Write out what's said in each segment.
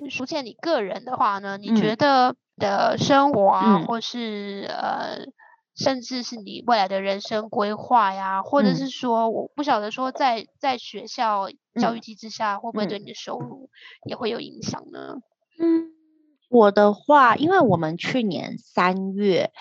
在书倩你个人的话呢，你觉得的生活啊，或是呃，甚至是你未来的人生规划呀，或者是说，我不晓得说在在学校教育机制下，会不会对你的收入也会有影响呢？嗯，我的话，因为我们去年三月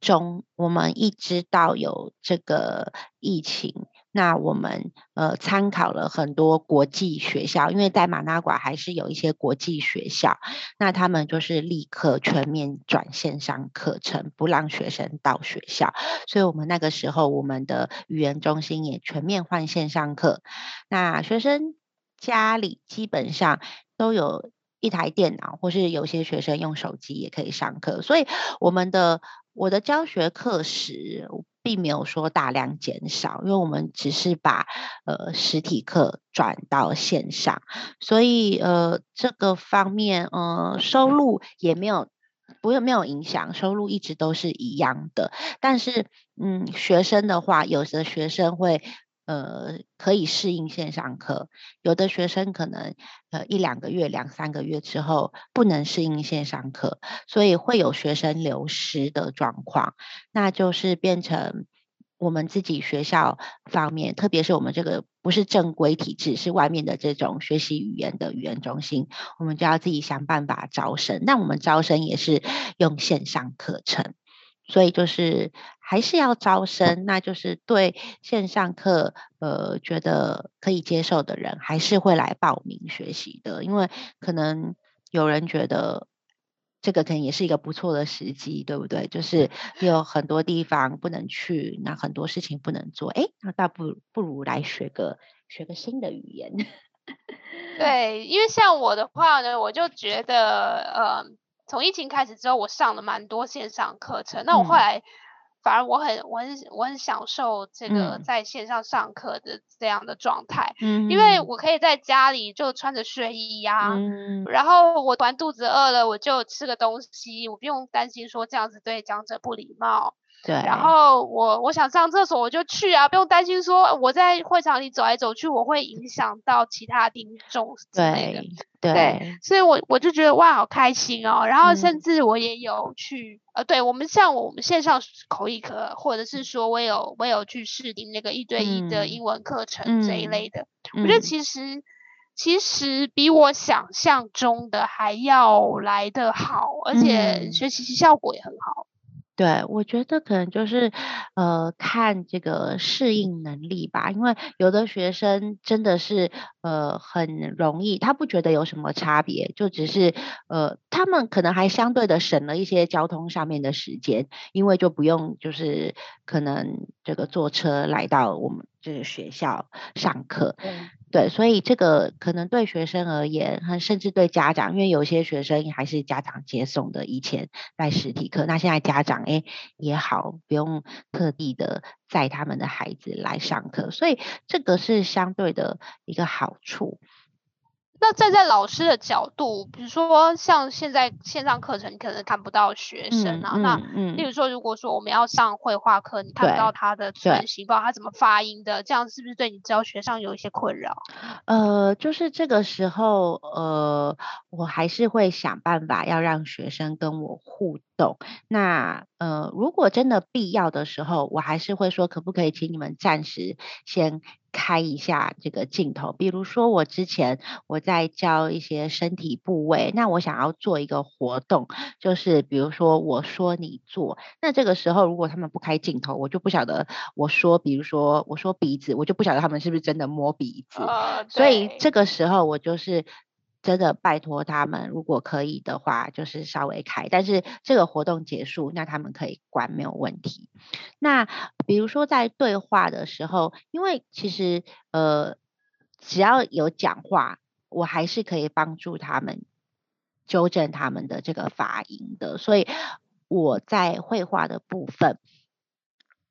中，我们一直到有这个疫情。那我们呃参考了很多国际学校，因为在马纳瓜还是有一些国际学校，那他们就是立刻全面转线上课程，不让学生到学校。所以我们那个时候，我们的语言中心也全面换线上课。那学生家里基本上都有一台电脑，或是有些学生用手机也可以上课。所以我们的我的教学课时。并没有说大量减少，因为我们只是把呃实体课转到线上，所以呃这个方面呃收入也没有不会没有影响，收入一直都是一样的。但是嗯学生的话，有的学生会。呃，可以适应线上课，有的学生可能呃一两个月、两三个月之后不能适应线上课，所以会有学生流失的状况。那就是变成我们自己学校方面，特别是我们这个不是正规体制，是外面的这种学习语言的语言中心，我们就要自己想办法招生。那我们招生也是用线上课程。所以就是还是要招生，那就是对线上课，呃，觉得可以接受的人，还是会来报名学习的。因为可能有人觉得这个可能也是一个不错的时机，对不对？就是有很多地方不能去，那很多事情不能做，哎，那倒不不如来学个学个新的语言。对，因为像我的话呢，我就觉得，呃。从疫情开始之后，我上了蛮多线上课程。那我后来反而我很我很我很享受这个在线上上课的这样的状态，因为我可以在家里就穿着睡衣呀，然后我突然肚子饿了，我就吃个东西，我不用担心说这样子对讲者不礼貌。对，然后我我想上厕所我就去啊，不用担心说我在会场里走来走去，我会影响到其他听众之类的。对，所以我我就觉得哇，好开心哦。然后甚至我也有去，呃，对我们像我们线上口译课，或者是说我有我有去试听那个一对一的英文课程这一类的。我觉得其实其实比我想象中的还要来得好，而且学习效果也很好。对，我觉得可能就是，呃，看这个适应能力吧。因为有的学生真的是，呃，很容易，他不觉得有什么差别，就只是，呃，他们可能还相对的省了一些交通上面的时间，因为就不用就是可能这个坐车来到我们这个学校上课。对，所以这个可能对学生而言，甚至对家长，因为有些学生还是家长接送的，以前在实体课，那现在家长哎也好，不用特地的载他们的孩子来上课，所以这个是相对的一个好处。那站在老师的角度，比如说像现在线上课程，你可能看不到学生啊。那，例如说，如果说我们要上绘画课，你看不到他的字形，不知道他怎么发音的，这样是不是对你教学上有一些困扰？呃，就是这个时候，呃，我还是会想办法要让学生跟我互动。那，呃，如果真的必要的时候，我还是会说，可不可以请你们暂时先。开一下这个镜头，比如说我之前我在教一些身体部位，那我想要做一个活动，就是比如说我说你做，那这个时候如果他们不开镜头，我就不晓得我说，比如说我说鼻子，我就不晓得他们是不是真的摸鼻子，所以这个时候我就是。真的拜托他们，如果可以的话，就是稍微开。但是这个活动结束，那他们可以关没有问题。那比如说在对话的时候，因为其实呃，只要有讲话，我还是可以帮助他们纠正他们的这个发音的。所以我在绘画的部分，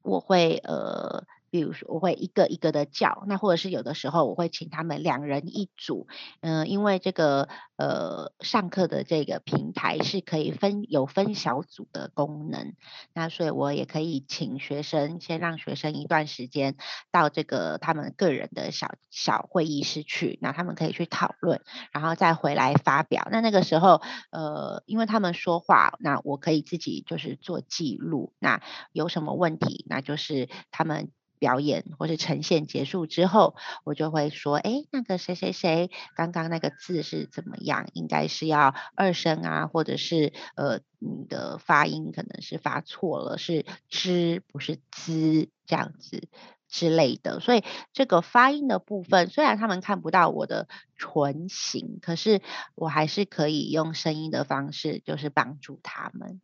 我会呃比如说，我会一个一个的叫，那或者是有的时候我会请他们两人一组，嗯，因为这个呃上课的这个平台是可以分有分小组的功能，那所以我也可以请学生先让学生一段时间到这个他们个人的小小会议室去，那他们可以去讨论，然后再回来发表。那那个时候，呃，因为他们说话，那我可以自己就是做记录，那有什么问题，那就是他们。表演或是呈现结束之后，我就会说：“哎，那个谁谁谁，刚刚那个字是怎么样？应该是要二声啊，或者是呃，你的发音可能是发错了，是之不是滋这样子之类的。所以这个发音的部分，虽然他们看不到我的唇形，可是我还是可以用声音的方式，就是帮助他们。”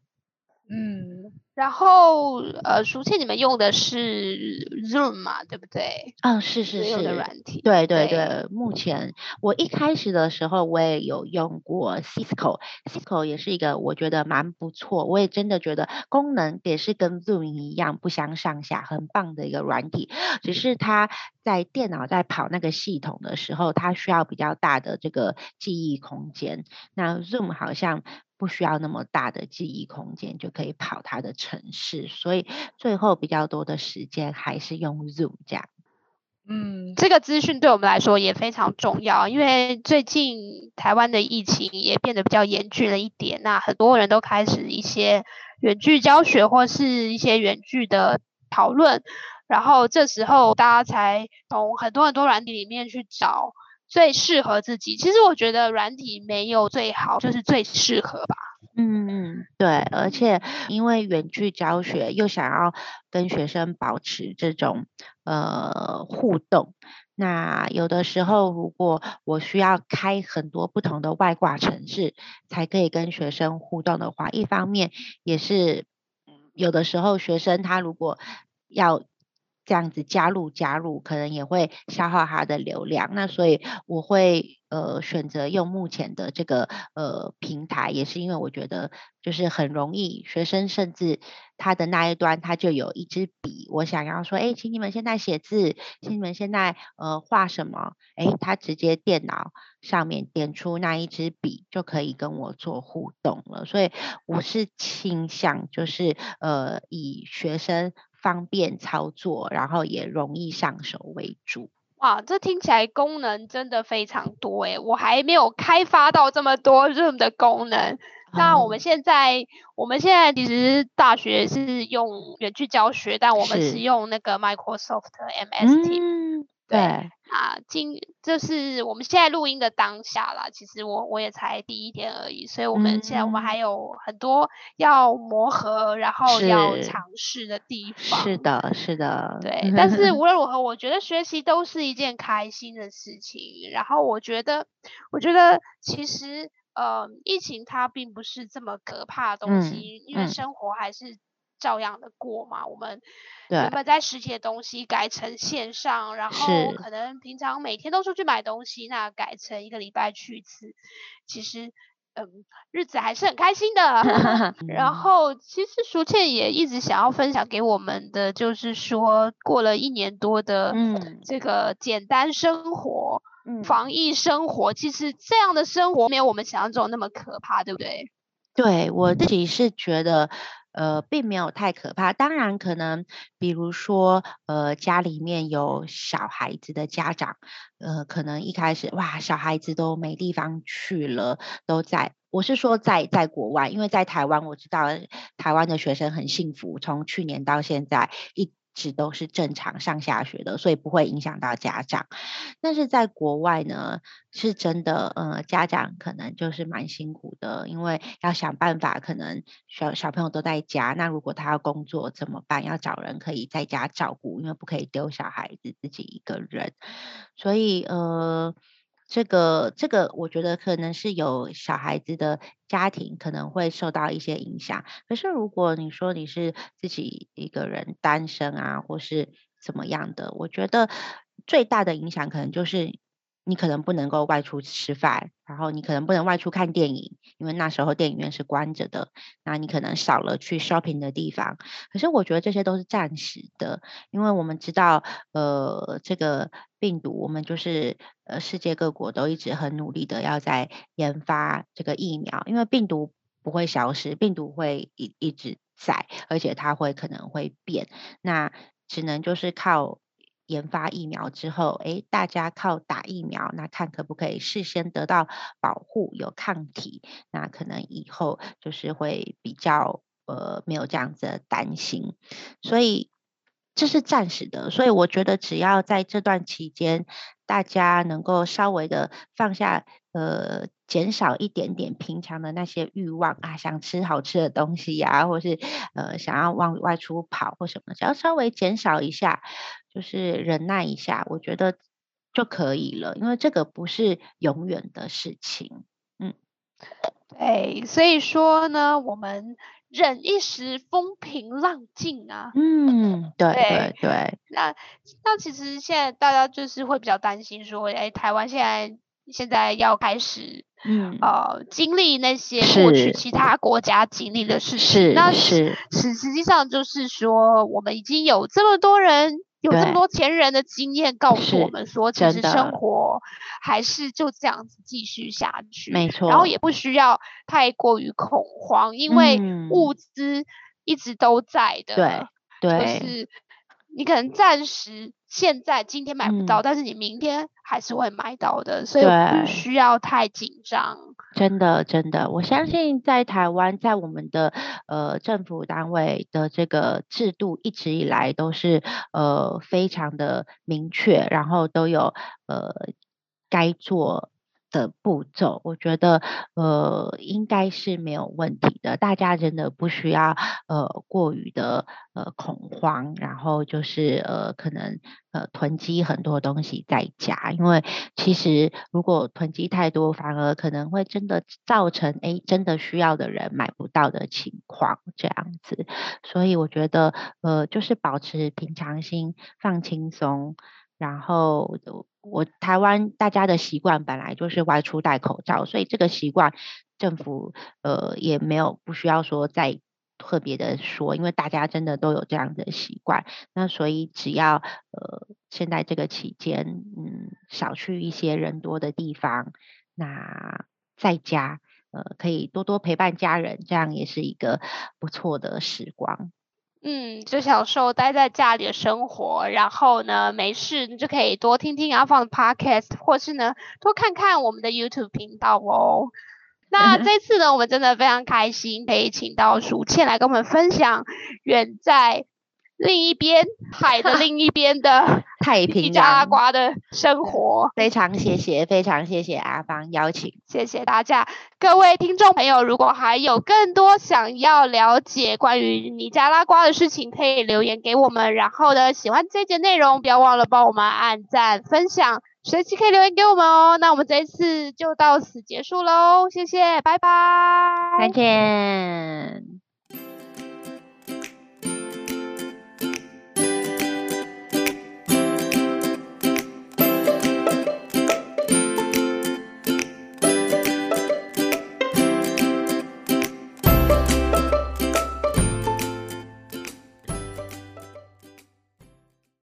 嗯，然后呃，熟悉你们用的是 Zoom 嘛，对不对？嗯，是是是，的软体。对对对，目前我一开始的时候我也有用过 Cisco，Cisco 也是一个我觉得蛮不错，我也真的觉得功能也是跟 Zoom 一样不相上下，很棒的一个软体。只是它在电脑在跑那个系统的时候，它需要比较大的这个记忆空间。那 Zoom 好像。不需要那么大的记忆空间就可以跑它的城市，所以最后比较多的时间还是用 Zoom 这样。嗯，这个资讯对我们来说也非常重要，因为最近台湾的疫情也变得比较严峻了一点，那很多人都开始一些远距教学或是一些远距的讨论，然后这时候大家才从很多很多软体里面去找。最适合自己，其实我觉得软体没有最好，就是最适合吧。嗯嗯，对，而且因为远距教学，又想要跟学生保持这种呃互动，那有的时候如果我需要开很多不同的外挂程式，才可以跟学生互动的话，一方面也是有的时候学生他如果要。这样子加入加入，可能也会消耗他的流量。那所以我会呃选择用目前的这个呃平台，也是因为我觉得就是很容易，学生甚至他的那一端他就有一支笔，我想要说，哎，请你们现在写字，请你们现在呃画什么？哎，他直接电脑上面点出那一支笔，就可以跟我做互动了。所以我是倾向就是呃以学生。方便操作，然后也容易上手为主。哇，这听起来功能真的非常多诶，我还没有开发到这么多 Zoom 的功能。那我们现在，我们现在其实大学是用远距教学，但我们是用那个 Microsoft MS Teams。对啊，今就是我们现在录音的当下啦。其实我我也才第一天而已，所以我们现在我们还有很多要磨合，然后要尝试的地方。是的，是的。对，但是 无论如何，我觉得学习都是一件开心的事情。然后我觉得，我觉得其实呃，疫情它并不是这么可怕的东西，因为生活还是。照样的过嘛，我们原本在实体的东西改成线上，然后可能平常每天都出去买东西，那改成一个礼拜去一次，其实嗯，日子还是很开心的。然后其实淑倩也一直想要分享给我们的，就是说过了一年多的这个简单生活，防疫生活，其实这样的生活没有我们想象中那么可怕，对不对？对我自己是觉得。呃，并没有太可怕。当然，可能比如说，呃，家里面有小孩子的家长，呃，可能一开始哇，小孩子都没地方去了，都在。我是说，在在国外，因为在台湾，我知道台湾的学生很幸福，从去年到现在一。直都是正常上下学的，所以不会影响到家长。但是在国外呢，是真的，呃，家长可能就是蛮辛苦的，因为要想办法，可能小小朋友都在家，那如果他要工作怎么办？要找人可以在家照顾，因为不可以丢小孩子自己一个人，所以呃。这个这个，我觉得可能是有小孩子的家庭可能会受到一些影响。可是如果你说你是自己一个人单身啊，或是怎么样的，我觉得最大的影响可能就是你可能不能够外出吃饭，然后你可能不能外出看电影，因为那时候电影院是关着的。那你可能少了去 shopping 的地方。可是我觉得这些都是暂时的，因为我们知道，呃，这个病毒，我们就是呃，世界各国都一直很努力的要在研发这个疫苗，因为病毒不会消失，病毒会一一直在，而且它会可能会变，那只能就是靠。研发疫苗之后，哎，大家靠打疫苗，那看可不可以事先得到保护，有抗体，那可能以后就是会比较呃没有这样子的担心，所以这是暂时的。所以我觉得只要在这段期间，大家能够稍微的放下呃。减少一点点平常的那些欲望啊，想吃好吃的东西呀，或是呃想要往外出跑或什么，只要稍微减少一下，就是忍耐一下，我觉得就可以了。因为这个不是永远的事情，嗯，对，所以说呢，我们忍一时风平浪静啊，嗯，对对对。那那其实现在大家就是会比较担心说，哎，台湾现在现在要开始。嗯，呃，经历那些过去其他国家经历的事情，那是实实际上就是说，我们已经有这么多人有这么多前人的经验告诉我们说，其实生活还是就这样子继续下去，没错。然后也不需要太过于恐慌，因为物资一直都在的，对对，就是你可能暂时。现在今天买不到，但是你明天还是会买到的，所以不需要太紧张。真的，真的，我相信在台湾，在我们的呃政府单位的这个制度一直以来都是呃非常的明确，然后都有呃该做。的步骤，我觉得呃应该是没有问题的。大家真的不需要呃过于的呃恐慌，然后就是呃可能呃囤积很多东西在家，因为其实如果囤积太多，反而可能会真的造成哎真的需要的人买不到的情况这样子。所以我觉得呃就是保持平常心，放轻松。然后我台湾大家的习惯本来就是外出戴口罩，所以这个习惯政府呃也没有不需要说再特别的说，因为大家真的都有这样的习惯。那所以只要呃现在这个期间，嗯少去一些人多的地方，那在家呃可以多多陪伴家人，这样也是一个不错的时光。嗯，就享受待在家里的生活，然后呢，没事你就可以多听听阿放的 podcast，或是呢多看看我们的 YouTube 频道哦。那这次呢，我们真的非常开心，可以请到薯倩来跟我们分享远在。另一边海的另一边的 太平加拉瓜的生活，非常谢谢，非常谢谢阿芳邀请，谢谢大家，各位听众朋友，如果还有更多想要了解关于尼加拉瓜的事情，可以留言给我们。然后呢，喜欢这节内容，不要忘了帮我们按赞、分享，随时可以留言给我们哦。那我们这一次就到此结束喽，谢谢，拜拜，再见。